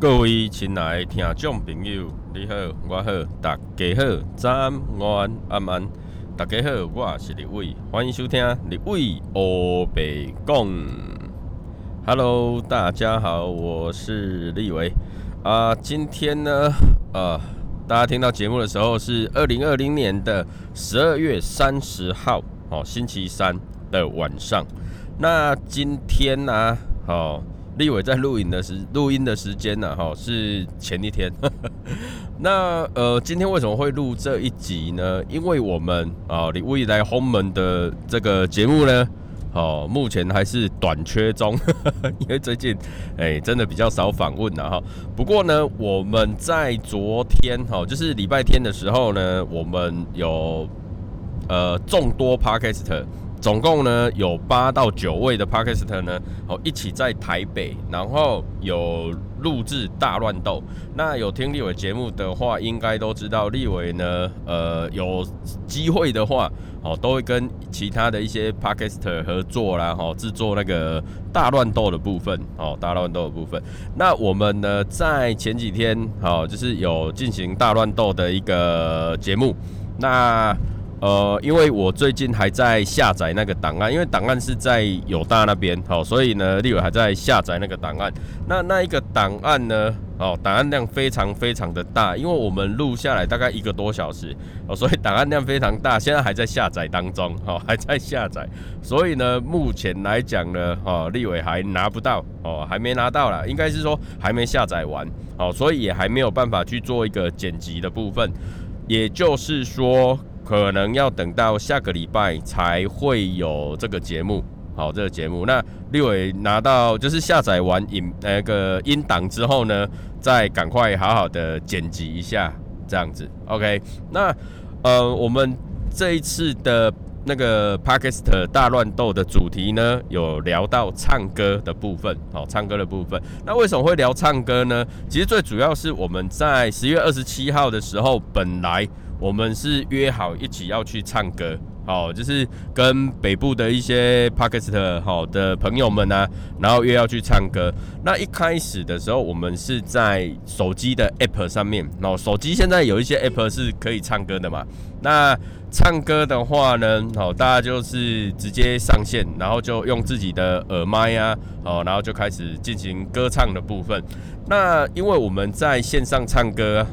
各位亲爱的听众朋友，你好，我好，大家好，早安、午安、晚安，大家好，我是李伟，欢迎收听李伟欧北讲。Hello，大家好，我是立伟啊。今天呢，呃，大家听到节目的时候是二零二零年的十二月三十号，哦，星期三的晚上。那今天呢，哦。立伟在录影的时录音的时间呢，哈，是前一天。那呃，今天为什么会录这一集呢？因为我们啊，李未来轰门的这个节目呢，哦，目前还是短缺中，因为最近哎，真的比较少访问了哈。不过呢，我们在昨天哈，就是礼拜天的时候呢，我们有呃众多 podcast。总共呢有八到九位的 Parker 呢，哦一起在台北，然后有录制大乱斗。那有听立伟节目的话，应该都知道立伟呢，呃有机会的话，哦都会跟其他的一些 Parker 合作啦，哦制作那个大乱斗的部分，哦大乱斗的部分。那我们呢在前几天，哦就是有进行大乱斗的一个节目，那。呃，因为我最近还在下载那个档案，因为档案是在友大那边，好，所以呢，立伟还在下载那个档案。那那一个档案呢，哦，档案量非常非常的大，因为我们录下来大概一个多小时，哦，所以档案量非常大，现在还在下载当中，哦，还在下载，所以呢，目前来讲呢，哦，立伟还拿不到，哦，还没拿到啦，应该是说还没下载完，哦，所以也还没有办法去做一个剪辑的部分，也就是说。可能要等到下个礼拜才会有这个节目，好，这个节目。那立伟拿到就是下载完音那个音档之后呢，再赶快好好的剪辑一下，这样子。OK，那呃，我们这一次的那个 p a k i s t 大乱斗的主题呢，有聊到唱歌的部分，好，唱歌的部分。那为什么会聊唱歌呢？其实最主要是我们在十月二十七号的时候，本来。我们是约好一起要去唱歌，好，就是跟北部的一些 p a k i s t 好的朋友们呢，然后约要去唱歌。那一开始的时候，我们是在手机的 App 上面，哦，手机现在有一些 App 是可以唱歌的嘛。那唱歌的话呢，好，大家就是直接上线，然后就用自己的耳麦啊，哦，然后就开始进行歌唱的部分。那因为我们在线上唱歌，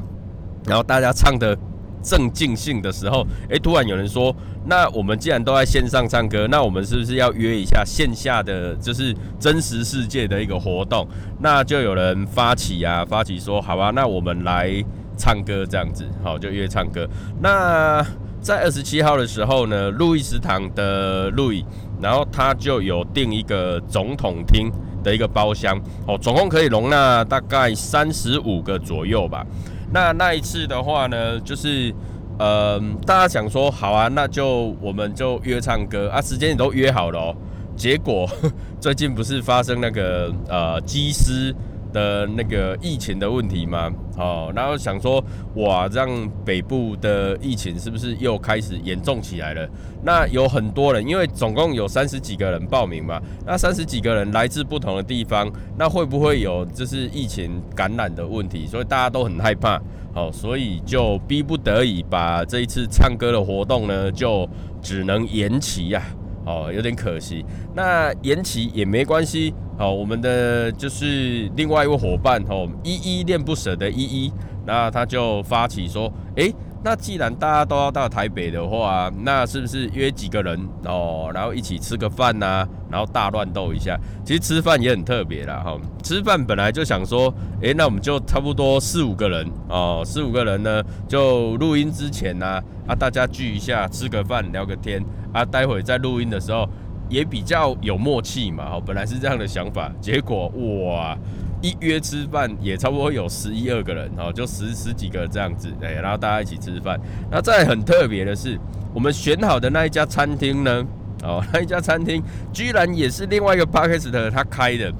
然后大家唱的。正尽兴的时候，诶，突然有人说：“那我们既然都在线上唱歌，那我们是不是要约一下线下的，就是真实世界的一个活动？”那就有人发起啊，发起说：“好吧，那我们来唱歌这样子，好，就约唱歌。”那在二十七号的时候呢，路易斯堂的路易，然后他就有订一个总统厅的一个包厢，哦，总共可以容纳大概三十五个左右吧。那那一次的话呢，就是，呃，大家想说好啊，那就我们就约唱歌啊，时间也都约好了哦。结果 最近不是发生那个呃机师。的那个疫情的问题吗？哦，然后想说，哇，这样北部的疫情是不是又开始严重起来了？那有很多人，因为总共有三十几个人报名嘛，那三十几个人来自不同的地方，那会不会有就是疫情感染的问题？所以大家都很害怕，好，所以就逼不得已把这一次唱歌的活动呢，就只能延期呀。哦，有点可惜。那延期也没关系。好，我们的就是另外一位伙伴哦，依依恋不舍的依依，那他就发起说，诶。那既然大家都要到台北的话，那是不是约几个人哦，然后一起吃个饭呐，然后大乱斗一下？其实吃饭也很特别啦，哈。吃饭本来就想说，诶，那我们就差不多四五个人哦，四五个人呢，就录音之前呢，啊，大家聚一下，吃个饭，聊个天，啊，待会在录音的时候也比较有默契嘛，哈，本来是这样的想法，结果哇！一约吃饭也差不多有十一二个人哦，就十十几个这样子，哎，然后大家一起吃饭。那再很特别的是，我们选好的那一家餐厅呢，哦，那一家餐厅 居然也是另外一个 p a r k e s t 他开的，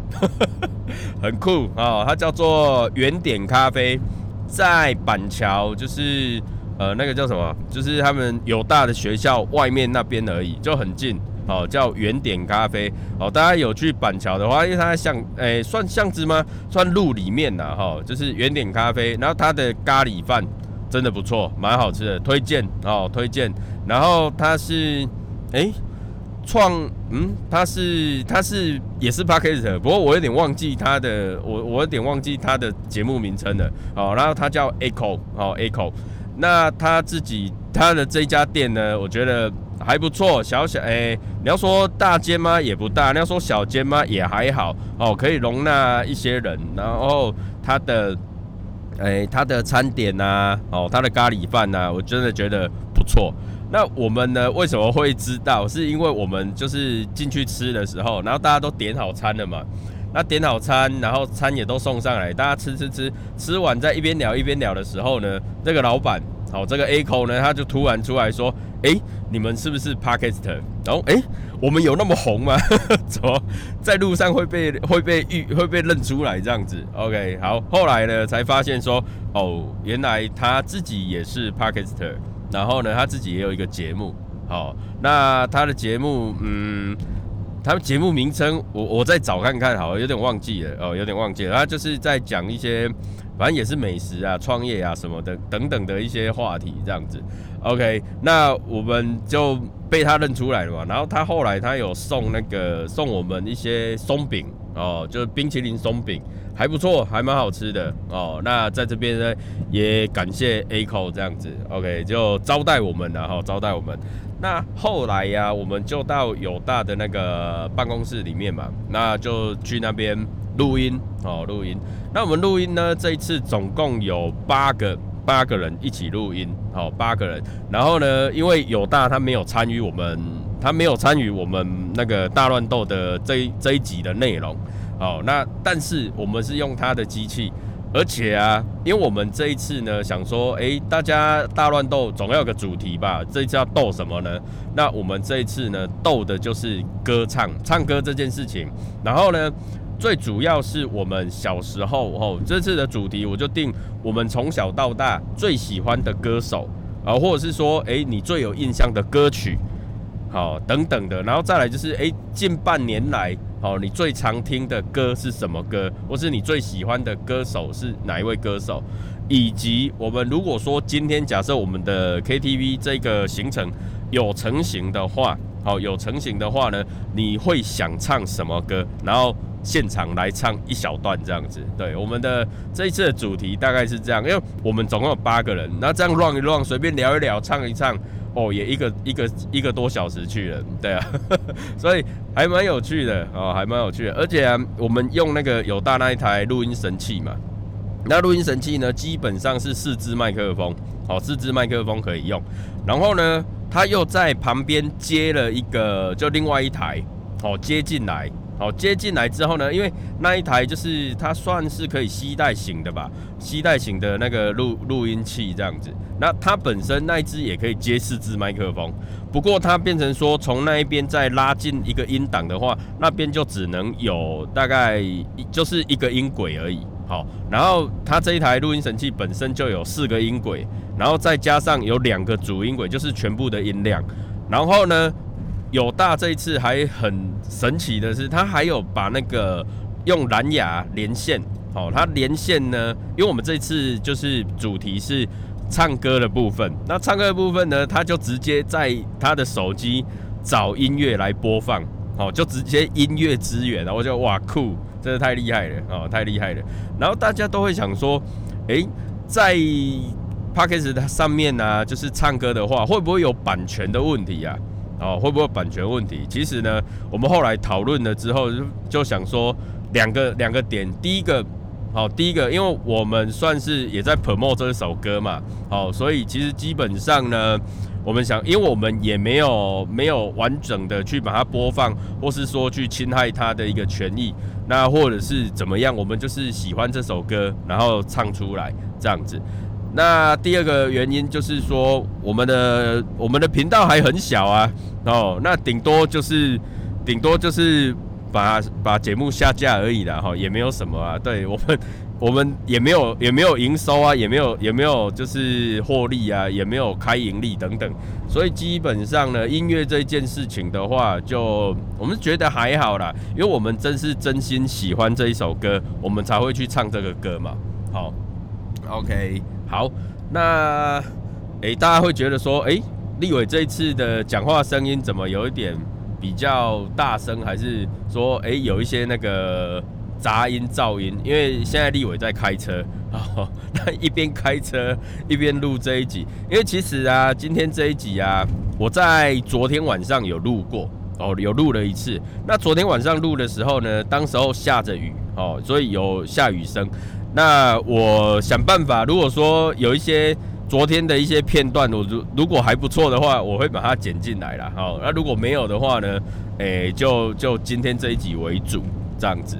很酷哦，它叫做原点咖啡，在板桥，就是呃那个叫什么，就是他们有大的学校外面那边而已，就很近。哦，叫原点咖啡哦。大家有去板桥的话，因为它像诶算巷子吗？算路里面呐哈，就是原点咖啡。然后它的咖喱饭真的不错，蛮好吃的，推荐哦，推荐。然后它是诶。创嗯，他是他是也是 p a r k e r 不过我有点忘记他的，我我有点忘记他的节目名称了哦。然后他叫 Echo 哦，Echo。那他自己他的这家店呢，我觉得还不错，小小哎，你要说大间吗？也不大。你要说小间吗？也还好哦，可以容纳一些人。然后他的哎，他的餐点呐，哦，他的咖喱饭呐，我真的觉得不错。那我们呢？为什么会知道？是因为我们就是进去吃的时候，然后大家都点好餐了嘛。那点好餐，然后餐也都送上来，大家吃吃吃，吃完在一边聊一边聊的时候呢，这个老板，好，这个 A 口呢，他就突然出来说：“哎，你们是不是 Parkist？” 然后，哎，我们有那么红吗？怎么在路上会被会被遇会被认出来这样子？OK，好，后来呢才发现说，哦，原来他自己也是 Parkist。然后呢，他自己也有一个节目，好，那他的节目，嗯，他节目名称我我再找看看，好，有点忘记了，哦，有点忘记了，他就是在讲一些，反正也是美食啊、创业啊什么的等等的一些话题这样子。OK，那我们就被他认出来了嘛，然后他后来他有送那个送我们一些松饼，哦，就是冰淇淋松饼。还不错，还蛮好吃的哦。那在这边呢，也感谢 A 口这样子，OK，就招待我们，然后招待我们。那后来呀，我们就到友大的那个办公室里面嘛，那就去那边录音哦，录音。那我们录音呢，这一次总共有八个八个人一起录音，好，八个人。然后呢，因为友大他没有参与我们，他没有参与我们那个大乱斗的这这一集的内容。好，那但是我们是用他的机器，而且啊，因为我们这一次呢，想说，哎，大家大乱斗总要有个主题吧？这一次要斗什么呢？那我们这一次呢，斗的就是歌唱，唱歌这件事情。然后呢，最主要是我们小时候哦，这次的主题我就定我们从小到大最喜欢的歌手啊，或者是说，哎，你最有印象的歌曲，好，等等的。然后再来就是，哎，近半年来。好，你最常听的歌是什么歌，或是你最喜欢的歌手是哪一位歌手？以及我们如果说今天假设我们的 KTV 这个行程有成型的话，好，有成型的话呢，你会想唱什么歌？然后现场来唱一小段这样子。对，我们的这一次的主题大概是这样，因为我们总共有八个人，那这样乱一乱，随便聊一聊，唱一唱。哦，也一个一个一个多小时去了，对啊，所以还蛮有趣的哦，还蛮有趣的。而且，我们用那个有大那一台录音神器嘛，那录音神器呢，基本上是四支麦克风，哦，四支麦克风可以用。然后呢，他又在旁边接了一个，就另外一台，哦，接进来。好，接进来之后呢，因为那一台就是它算是可以吸带型的吧，吸带型的那个录录音器这样子。那它本身那一只也可以接四支麦克风，不过它变成说从那一边再拉进一个音档的话，那边就只能有大概就是一个音轨而已。好，然后它这一台录音神器本身就有四个音轨，然后再加上有两个主音轨，就是全部的音量。然后呢？有大这一次还很神奇的是，他还有把那个用蓝牙连线，哦，他连线呢，因为我们这次就是主题是唱歌的部分，那唱歌的部分呢，他就直接在他的手机找音乐来播放，哦，就直接音乐资源，然后就哇酷，真的太厉害了，哦，太厉害了。然后大家都会想说，诶，在 p a c k a g e 它上面呢，就是唱歌的话，会不会有版权的问题啊？哦，会不会版权问题？其实呢，我们后来讨论了之后，就就想说两个两个点。第一个，好，第一个，因为我们算是也在 promote 这首歌嘛，好，所以其实基本上呢，我们想，因为我们也没有没有完整的去把它播放，或是说去侵害它的一个权益，那或者是怎么样，我们就是喜欢这首歌，然后唱出来这样子。那第二个原因就是说，我们的我们的频道还很小啊，哦，那顶多就是顶多就是把把节目下架而已啦，哈，也没有什么啊。对我们我们也没有也没有营收啊，也没有也没有就是获利啊，也没有开盈利等等，所以基本上呢，音乐这件事情的话，就我们觉得还好啦，因为我们真是真心喜欢这一首歌，我们才会去唱这个歌嘛。好，OK，好，那诶，大家会觉得说，诶，立伟这一次的讲话声音怎么有一点比较大声，还是说，诶，有一些那个？杂音、噪音，因为现在立伟在开车，哦，那一边开车一边录这一集。因为其实啊，今天这一集啊，我在昨天晚上有录过，哦，有录了一次。那昨天晚上录的时候呢，当时候下着雨，哦，所以有下雨声。那我想办法，如果说有一些昨天的一些片段，我如如果还不错的话，我会把它剪进来了。好，那如果没有的话呢，诶，就就今天这一集为主。这样子，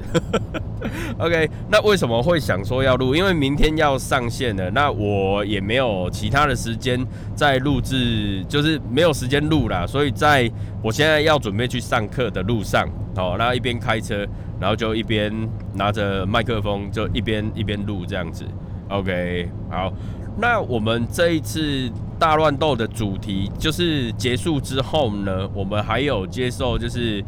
OK，那为什么会想说要录？因为明天要上线了，那我也没有其他的时间在录制，就是没有时间录啦。所以在我现在要准备去上课的路上，好，那一边开车，然后就一边拿着麦克风，就一边一边录这样子，OK，好，那我们这一次大乱斗的主题就是结束之后呢，我们还有接受就是。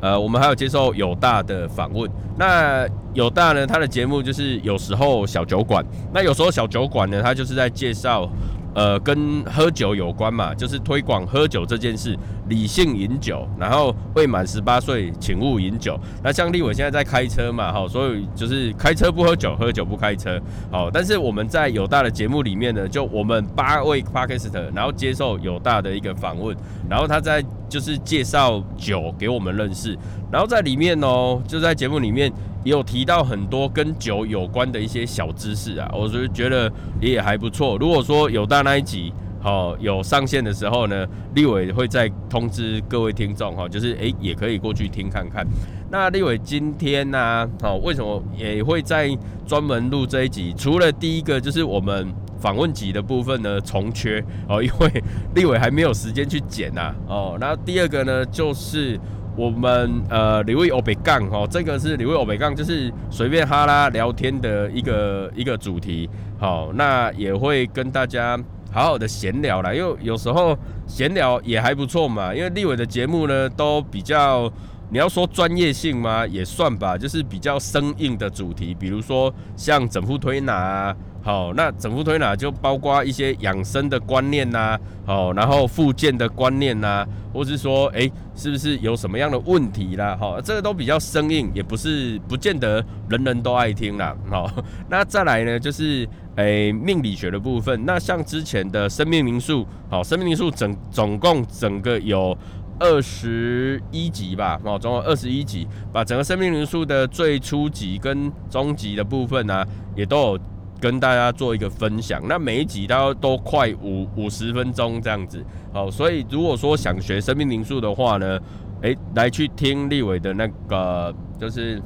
呃，我们还有接受友大的访问。那友大呢，他的节目就是有时候小酒馆，那有时候小酒馆呢，他就是在介绍。呃，跟喝酒有关嘛，就是推广喝酒这件事，理性饮酒，然后未满十八岁请勿饮酒。那像立伟现在在开车嘛，哈，所以就是开车不喝酒，喝酒不开车，好。但是我们在有大的节目里面呢，就我们八位 p a r 斯 r 然后接受有大的一个访问，然后他在就是介绍酒给我们认识，然后在里面哦，就在节目里面。也有提到很多跟酒有关的一些小知识啊，我就觉得也还不错。如果说有大那一集好有上线的时候呢，立伟会再通知各位听众哈，就是诶也可以过去听看看。那立伟今天呢，好为什么也会在专门录这一集？除了第一个就是我们访问集的部分呢重缺哦，因为立伟还没有时间去剪呐哦。那第二个呢就是。我们呃，李卫欧北杠哈，这个是李卫欧北杠，就是随便哈拉聊天的一个一个主题。好，那也会跟大家好好的闲聊啦，因为有时候闲聊也还不错嘛。因为立伟的节目呢，都比较你要说专业性吗？也算吧，就是比较生硬的主题，比如说像整副推拿啊。好，那整副推拿就包括一些养生的观念呐，好，然后复健的观念呐，或是说，哎，是不是有什么样的问题啦？好，这个都比较生硬，也不是不见得人人都爱听啦。好，那再来呢，就是诶命理学的部分。那像之前的生命灵数，好，生命灵数整总共整个有二十一集吧，哦，总共二十一集，把整个生命灵数的最初级跟中级的部分呢，也都有。跟大家做一个分享，那每一集都都快五五十分钟这样子，好，所以如果说想学生命灵数的话呢，诶，来去听立伟的那个就是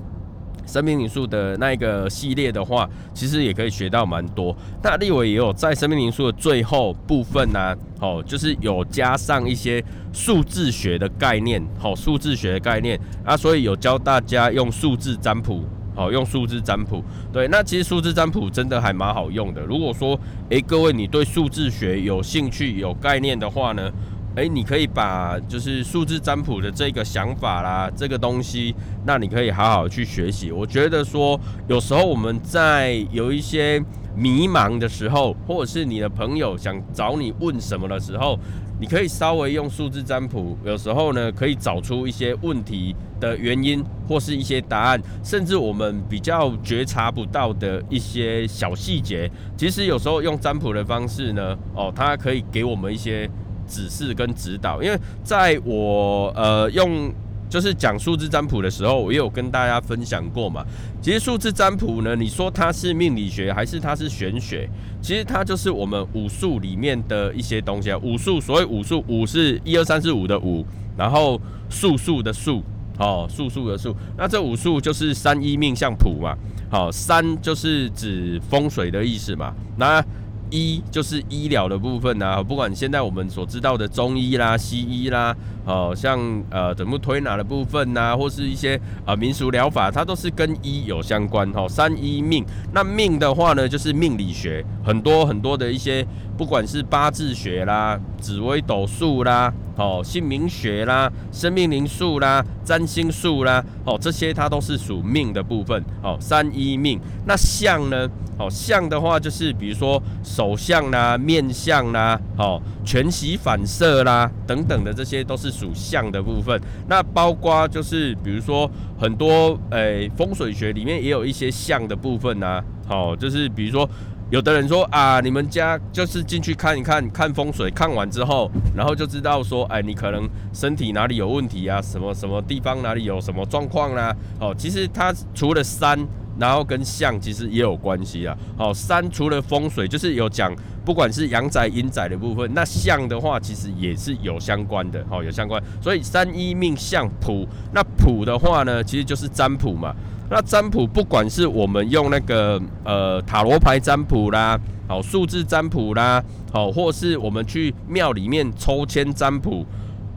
生命灵数的那一个系列的话，其实也可以学到蛮多。那立伟也有在生命灵数的最后部分呢，好，就是有加上一些数字学的概念，好，数字学的概念啊，所以有教大家用数字占卜。好，用数字占卜，对，那其实数字占卜真的还蛮好用的。如果说，诶，各位你对数字学有兴趣、有概念的话呢，诶，你可以把就是数字占卜的这个想法啦，这个东西，那你可以好好去学习。我觉得说，有时候我们在有一些迷茫的时候，或者是你的朋友想找你问什么的时候，你可以稍微用数字占卜，有时候呢可以找出一些问题的原因，或是一些答案，甚至我们比较觉察不到的一些小细节，其实有时候用占卜的方式呢，哦，它可以给我们一些指示跟指导。因为在我呃用。就是讲数字占卜的时候，我也有跟大家分享过嘛。其实数字占卜呢，你说它是命理学还是它是玄学？其实它就是我们武术里面的一些东西啊。武术所谓武术，武是一二三四五的五，然后术数的术，哦，术数的术。那这武术就是三一命相谱嘛。好，三就是指风水的意思嘛。那医就是医疗的部分啊，不管现在我们所知道的中医啦、西医啦，哦，像呃怎么推拿的部分呐，或是一些呃民俗疗法，它都是跟医有相关哈。三医命，那命的话呢，就是命理学，很多很多的一些，不管是八字学啦、紫微斗数啦。哦，姓名学啦，生命灵数啦，占星术啦，哦，这些它都是属命的部分。哦，三一命。那相呢？哦，相的话就是比如说手相啦、面相啦、哦，全息反射啦等等的，这些都是属相的部分。那包括就是比如说很多诶风水学里面也有一些相的部分呐。好，就是比如说。有的人说啊，你们家就是进去看一看，看风水，看完之后，然后就知道说，哎，你可能身体哪里有问题啊，什么什么地方哪里有什么状况啦。哦，其实它除了山，然后跟相其实也有关系啊。好，山除了风水，就是有讲，不管是阳宅阴宅的部分，那相的话其实也是有相关的，哦，有相关。所以三一命相谱，那谱的话呢，其实就是占卜嘛。那占卜不管是我们用那个呃塔罗牌占卜啦，好数字占卜啦，好或是我们去庙里面抽签占卜，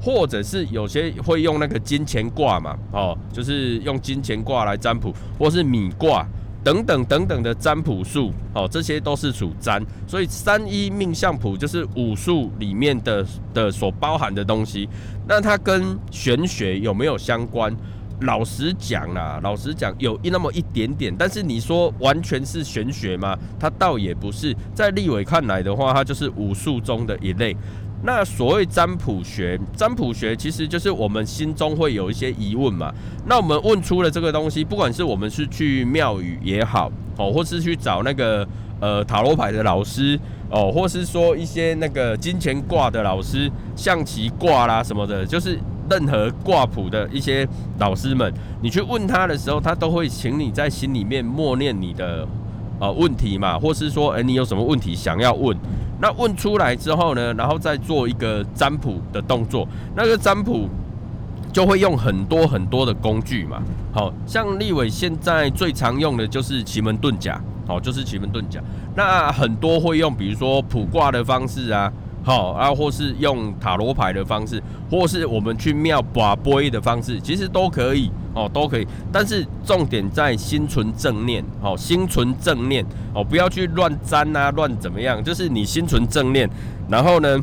或者是有些会用那个金钱卦嘛，哦，就是用金钱卦来占卜，或是米卦等等等等的占卜术，哦，这些都是属占。所以三一命相谱就是武术里面的的所包含的东西。那它跟玄学有没有相关？老实讲啦，老实讲有一那么一点点，但是你说完全是玄学吗？它倒也不是，在立伟看来的话，它就是武术中的一类。那所谓占卜学，占卜学其实就是我们心中会有一些疑问嘛。那我们问出了这个东西，不管是我们是去庙宇也好，哦，或是去找那个呃塔罗牌的老师，哦，或是说一些那个金钱卦的老师、象棋卦啦什么的，就是。任何挂谱的一些老师们，你去问他的时候，他都会请你在心里面默念你的呃问题嘛，或是说，哎，你有什么问题想要问？那问出来之后呢，然后再做一个占卜的动作。那个占卜就会用很多很多的工具嘛，好像立伟现在最常用的就是奇门遁甲，好，就是奇门遁甲。那很多会用，比如说卜卦的方式啊。好啊，或是用塔罗牌的方式，或是我们去庙把杯的方式，其实都可以哦，都可以。但是重点在心存正念，哦，心存正念哦，不要去乱沾啊，乱怎么样？就是你心存正念，然后呢，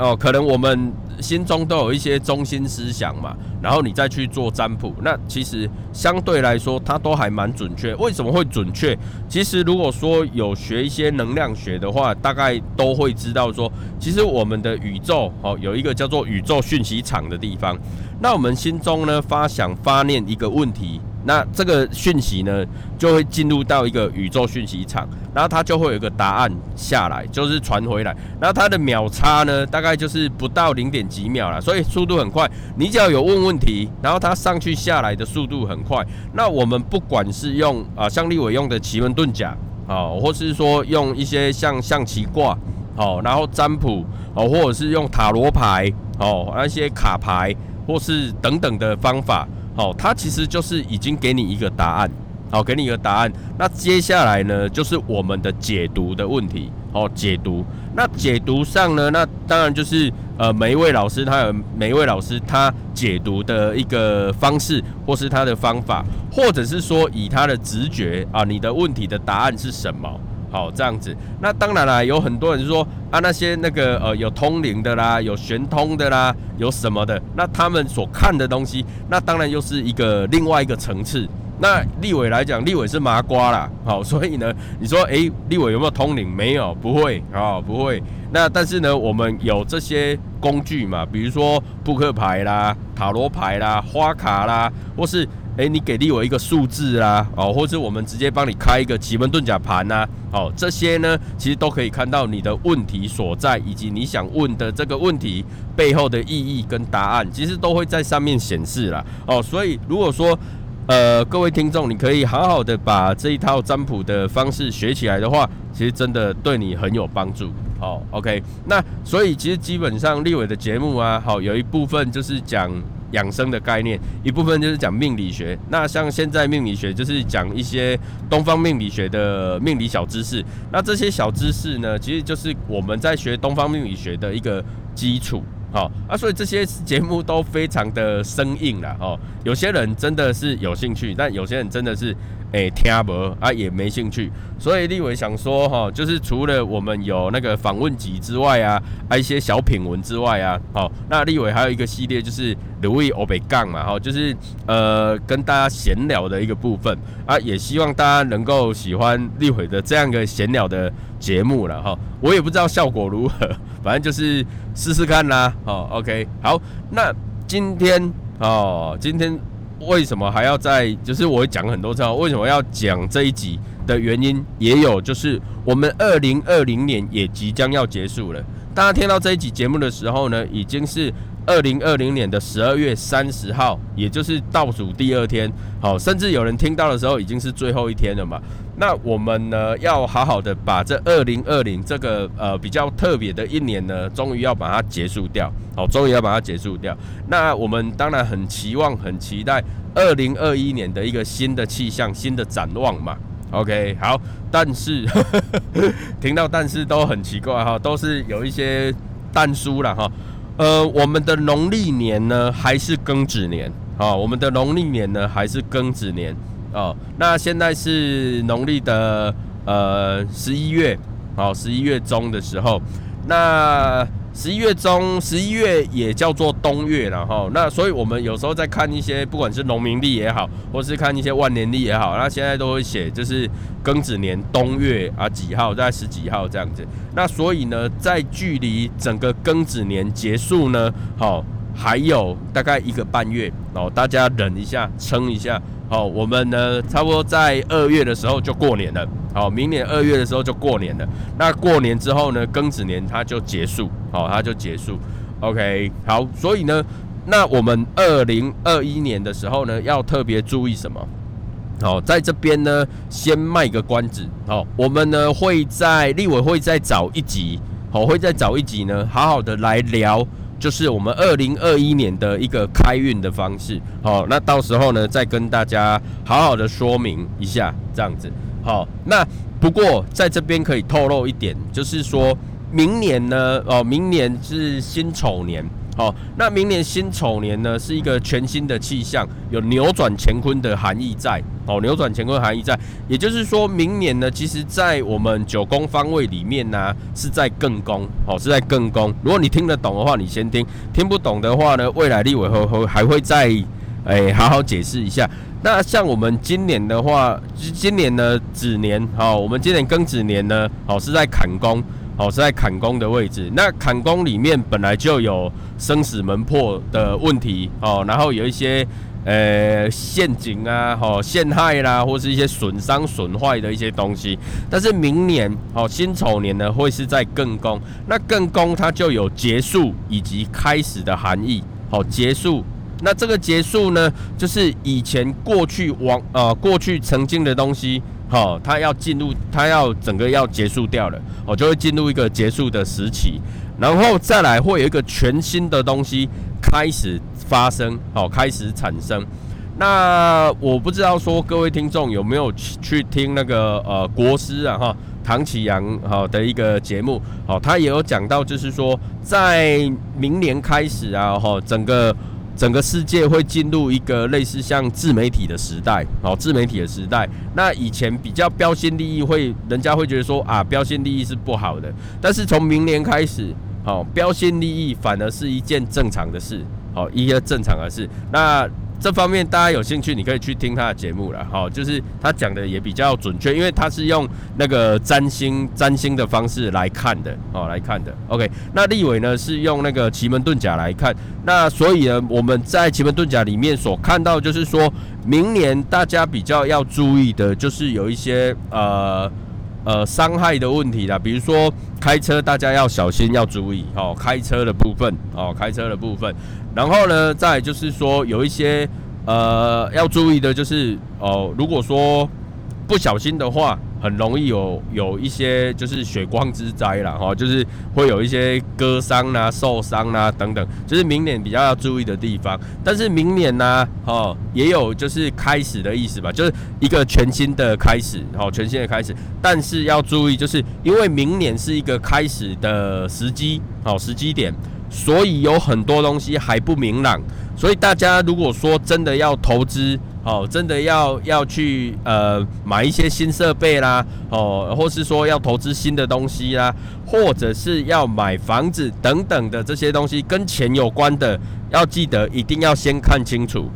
哦，可能我们。心中都有一些中心思想嘛，然后你再去做占卜，那其实相对来说它都还蛮准确。为什么会准确？其实如果说有学一些能量学的话，大概都会知道说，其实我们的宇宙哦有一个叫做宇宙讯息场的地方。那我们心中呢发想发念一个问题。那这个讯息呢，就会进入到一个宇宙讯息场，然后它就会有一个答案下来，就是传回来。然后它的秒差呢，大概就是不到零点几秒了，所以速度很快。你只要有问问题，然后它上去下来的速度很快。那我们不管是用啊，像立伟用的奇门遁甲，哦，或是说用一些像象棋卦，哦，然后占卜，哦，或者是用塔罗牌，哦，那些卡牌，或是等等的方法。哦，它其实就是已经给你一个答案，好，给你一个答案。那接下来呢，就是我们的解读的问题。哦，解读。那解读上呢，那当然就是呃，每一位老师他有每一位老师他解读的一个方式，或是他的方法，或者是说以他的直觉啊，你的问题的答案是什么？好，这样子。那当然啦，有很多人说啊，那些那个呃有通灵的啦，有玄通的啦，有什么的，那他们所看的东西，那当然又是一个另外一个层次。那立伟来讲，立伟是麻瓜啦，好，所以呢，你说诶，立伟有没有通灵？没有，不会啊，不会。那但是呢，我们有这些工具嘛，比如说扑克牌啦、塔罗牌啦、花卡啦，或是。哎，你给立我一个数字啦，哦，或者我们直接帮你开一个奇门遁甲盘呐，哦，这些呢，其实都可以看到你的问题所在，以及你想问的这个问题背后的意义跟答案，其实都会在上面显示了，哦，所以如果说，呃，各位听众，你可以好好的把这一套占卜的方式学起来的话，其实真的对你很有帮助，好，OK，那所以其实基本上立伟的节目啊，好，有一部分就是讲。养生的概念，一部分就是讲命理学。那像现在命理学就是讲一些东方命理学的命理小知识。那这些小知识呢，其实就是我们在学东方命理学的一个基础。好啊，所以这些节目都非常的生硬了哦。有些人真的是有兴趣，但有些人真的是诶听不啊也没兴趣。所以立伟想说哈，就是除了我们有那个访问集之外啊，啊一些小品文之外啊，好，那立伟还有一个系列就是刘伟欧北杠嘛，哈，就是呃跟大家闲聊的一个部分啊，也希望大家能够喜欢立伟的这样一个闲聊的节目了哈。我也不知道效果如何。反正就是试试看啦，哦，OK，好，那今天哦，今天为什么还要在？就是我讲很多次，为什么要讲这一集的原因，也有就是我们二零二零年也即将要结束了。大家听到这一集节目的时候呢，已经是二零二零年的十二月三十号，也就是倒数第二天，好，甚至有人听到的时候已经是最后一天了嘛。那我们呢，要好好的把这二零二零这个呃比较特别的一年呢，终于要把它结束掉，好，终于要把它结束掉。那我们当然很期望、很期待二零二一年的一个新的气象、新的展望嘛。OK，好，但是 听到但是都很奇怪哈，都是有一些淡书了哈。呃，我们的农历年呢还是庚子年，啊，我们的农历年呢还是庚子年。哦，那现在是农历的呃十一月，好，十一月中的时候，那十一月中，十一月也叫做冬月了哈。那所以我们有时候在看一些，不管是农民历也好，或是看一些万年历也好，那现在都会写就是庚子年冬月啊几号，在十几号这样子。那所以呢，在距离整个庚子年结束呢，好，还有大概一个半月哦，大家忍一下，撑一下。好，我们呢，差不多在二月的时候就过年了。好，明年二月的时候就过年了。那过年之后呢，庚子年它就结束。好，它就结束。OK，好，所以呢，那我们二零二一年的时候呢，要特别注意什么？好，在这边呢，先卖个关子。好，我们呢会在立委会再找一集，好，会再找一集呢，好好的来聊。就是我们二零二一年的一个开运的方式，好，那到时候呢再跟大家好好的说明一下，这样子，好，那不过在这边可以透露一点，就是说明年呢，哦，明年是辛丑年。好，那明年辛丑年呢，是一个全新的气象，有扭转乾坤的含义在。哦，扭转乾坤含义在，也就是说明年呢，其实在我们九宫方位里面呢，是在艮宫。哦，是在艮宫。如果你听得懂的话，你先听；听不懂的话呢，未来立委会会还会再哎好好解释一下。那像我们今年的话，今年呢子年，好，我们今年庚子年呢，好是在坎宫。哦，是在坎宫的位置。那坎宫里面本来就有生死门破的问题哦，然后有一些呃陷阱啊、哦陷害啦，或是一些损伤损坏的一些东西。但是明年哦辛丑年呢，会是在艮宫。那艮宫它就有结束以及开始的含义。好，结束。那这个结束呢，就是以前过去往呃过去曾经的东西。好，它要进入，它要整个要结束掉了，哦，就会进入一个结束的时期，然后再来会有一个全新的东西开始发生，好，开始产生。那我不知道说各位听众有没有去去听那个呃国师啊哈唐启阳好的一个节目，好，他也有讲到，就是说在明年开始啊哈整个。整个世界会进入一个类似像自媒体的时代，好，自媒体的时代。那以前比较标新立异，会人家会觉得说啊，标新立异是不好的。但是从明年开始，好，标新立异反而是一件正常的事，好，一个正常的事。那这方面大家有兴趣，你可以去听他的节目了，好，就是他讲的也比较准确，因为他是用那个占星占星的方式来看的，哦，来看的。OK，那立伟呢是用那个奇门遁甲来看，那所以呢我们在奇门遁甲里面所看到，就是说明年大家比较要注意的，就是有一些呃呃伤害的问题啦，比如说开车大家要小心要注意，哦，开车的部分，哦，开车的部分。然后呢，再就是说有一些呃要注意的，就是哦，如果说不小心的话，很容易有有一些就是血光之灾啦，哈，就是会有一些割伤啊、受伤啊等等，就是明年比较要注意的地方。但是明年呢，哦，也有就是开始的意思吧，就是一个全新的开始，好，全新的开始。但是要注意，就是因为明年是一个开始的时机，好时机点，所以有很多东西还不明朗。所以大家如果说真的要投资，哦，真的要要去呃买一些新设备啦，哦，或是说要投资新的东西啦，或者是要买房子等等的这些东西跟钱有关的，要记得一定要先看清楚，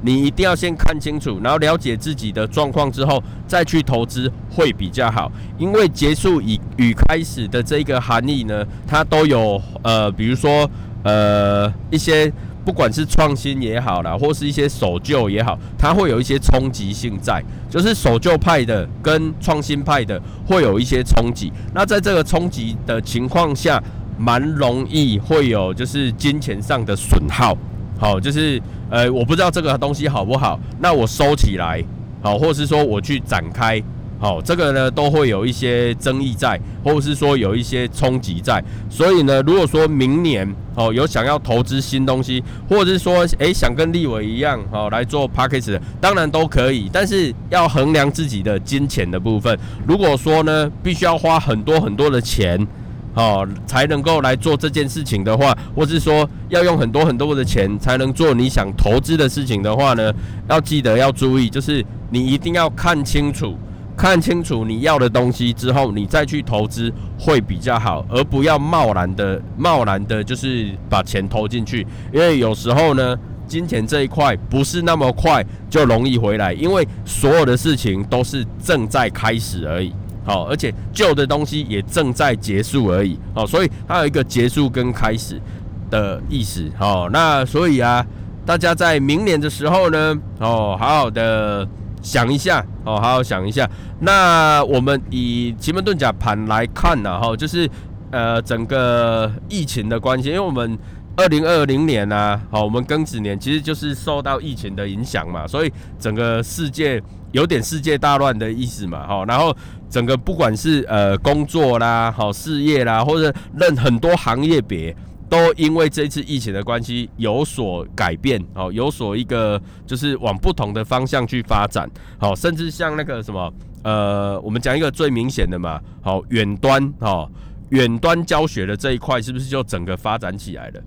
你一定要先看清楚，然后了解自己的状况之后再去投资会比较好，因为结束与与开始的这个含义呢，它都有呃，比如说呃一些。不管是创新也好啦，或是一些守旧也好，它会有一些冲击性在，就是守旧派的跟创新派的会有一些冲击。那在这个冲击的情况下，蛮容易会有就是金钱上的损耗。好，就是呃，我不知道这个东西好不好，那我收起来，好，或是说我去展开。好，这个呢都会有一些争议在，或者是说有一些冲击在，所以呢，如果说明年哦有想要投资新东西，或者是说诶想跟立伟一样哦来做 p a c k a g e 的，当然都可以，但是要衡量自己的金钱的部分。如果说呢必须要花很多很多的钱哦才能够来做这件事情的话，或是说要用很多很多的钱才能做你想投资的事情的话呢，要记得要注意，就是你一定要看清楚。看清楚你要的东西之后，你再去投资会比较好，而不要贸然的、贸然的，就是把钱投进去。因为有时候呢，金钱这一块不是那么快就容易回来，因为所有的事情都是正在开始而已。好，而且旧的东西也正在结束而已。好，所以它有一个结束跟开始的意思。好，那所以啊，大家在明年的时候呢，哦，好好的。想一下哦，好好想一下。那我们以奇门遁甲盘来看呢，哈，就是呃整个疫情的关系，因为我们二零二零年呢，好，我们庚子年其实就是受到疫情的影响嘛，所以整个世界有点世界大乱的意思嘛，哈。然后整个不管是呃工作啦，好事业啦，或者任很多行业别。都因为这次疫情的关系有所改变，哦，有所一个就是往不同的方向去发展，好，甚至像那个什么，呃，我们讲一个最明显的嘛，好，远端，哦，远端教学的这一块是不是就整个发展起来了？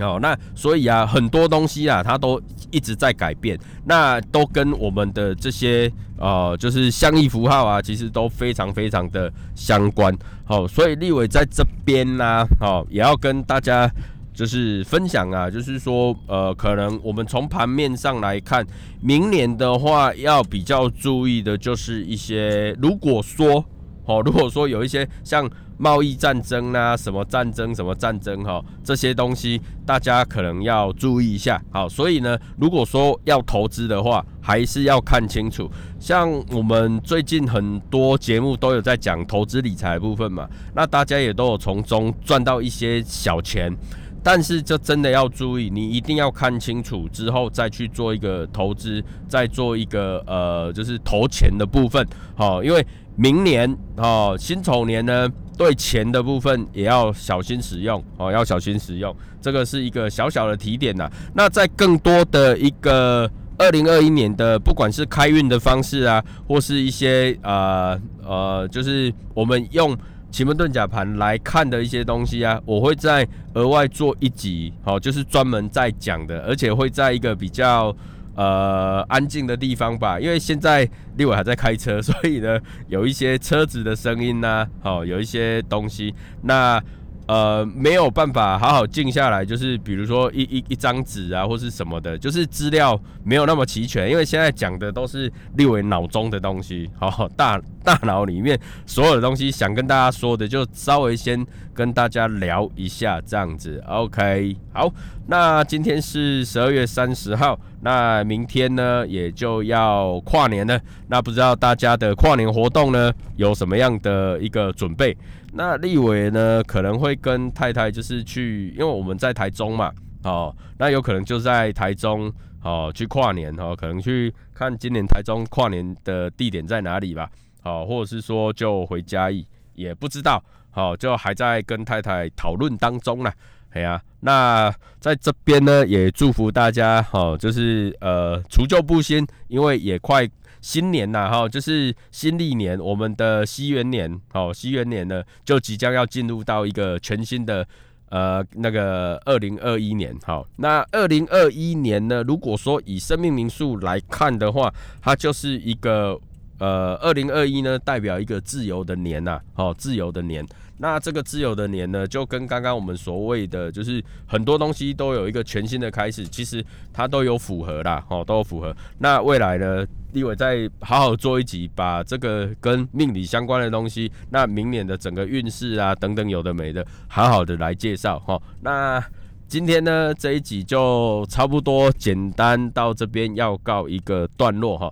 哦，那所以啊，很多东西啊，它都一直在改变，那都跟我们的这些呃，就是相异符号啊，其实都非常非常的相关。好，所以立伟在这边呢，好，也要跟大家就是分享啊，就是说，呃，可能我们从盘面上来看，明年的话要比较注意的就是一些，如果说，哦，如果说有一些像。贸易战争啊，什么战争，什么战争，哈，这些东西大家可能要注意一下。好，所以呢，如果说要投资的话，还是要看清楚。像我们最近很多节目都有在讲投资理财部分嘛，那大家也都有从中赚到一些小钱。但是这真的要注意，你一定要看清楚之后再去做一个投资，再做一个呃，就是投钱的部分。好，因为明年哦，辛丑年呢。对钱的部分也要小心使用哦，要小心使用，这个是一个小小的提点呐。那在更多的一个二零二一年的，不管是开运的方式啊，或是一些呃呃，就是我们用奇门遁甲盘来看的一些东西啊，我会再额外做一集，好，就是专门在讲的，而且会在一个比较。呃，安静的地方吧，因为现在立伟还在开车，所以呢，有一些车子的声音呐，好，有一些东西，那呃没有办法好好静下来，就是比如说一一一张纸啊，或是什么的，就是资料没有那么齐全，因为现在讲的都是立伟脑中的东西，好大。大脑里面所有的东西，想跟大家说的，就稍微先跟大家聊一下这样子。OK，好，那今天是十二月三十号，那明天呢也就要跨年了。那不知道大家的跨年活动呢有什么样的一个准备？那立伟呢可能会跟太太就是去，因为我们在台中嘛，哦，那有可能就在台中哦去跨年哦，可能去看今年台中跨年的地点在哪里吧。好，或者是说就回嘉义，也不知道，好，就还在跟太太讨论当中呢。哎呀，那在这边呢，也祝福大家，好，就是呃除旧布新，因为也快新年了哈，就是新历年，我们的西元年，好，西元年呢就即将要进入到一个全新的。呃，那个二零二一年，好，那二零二一年呢？如果说以生命名数来看的话，它就是一个呃，二零二一呢，代表一个自由的年呐，好，自由的年。那这个自由的年呢，就跟刚刚我们所谓的，就是很多东西都有一个全新的开始，其实它都有符合啦，哦，都有符合。那未来呢，立伟再好好做一集，把这个跟命理相关的东西，那明年的整个运势啊等等有的没的，好好的来介绍哈。那今天呢这一集就差不多简单到这边要告一个段落哈。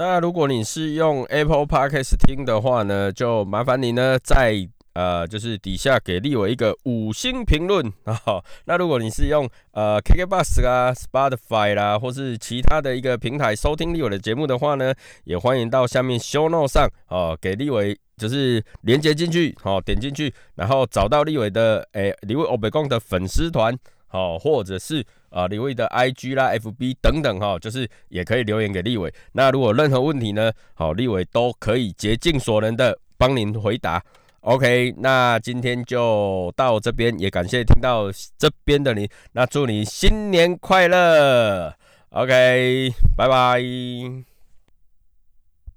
那如果你是用 Apple Podcast 听的话呢，就麻烦你呢在。呃，就是底下给立伟一个五星评论啊。那如果你是用呃 KKBus 啊、Spotify 啦，或是其他的一个平台收听立伟的节目的话呢，也欢迎到下面 Show Note 上哦，给立伟就是连接进去，好点进去，然后找到立伟的诶，立伟欧北贡的粉丝团，好，或者是啊立伟的 IG 啦、FB 等等哈，就是也可以留言给立伟。那如果任何问题呢，好，立伟都可以竭尽所能的帮您回答。OK，那今天就到这边，也感谢听到这边的你，那祝你新年快乐。OK，拜拜。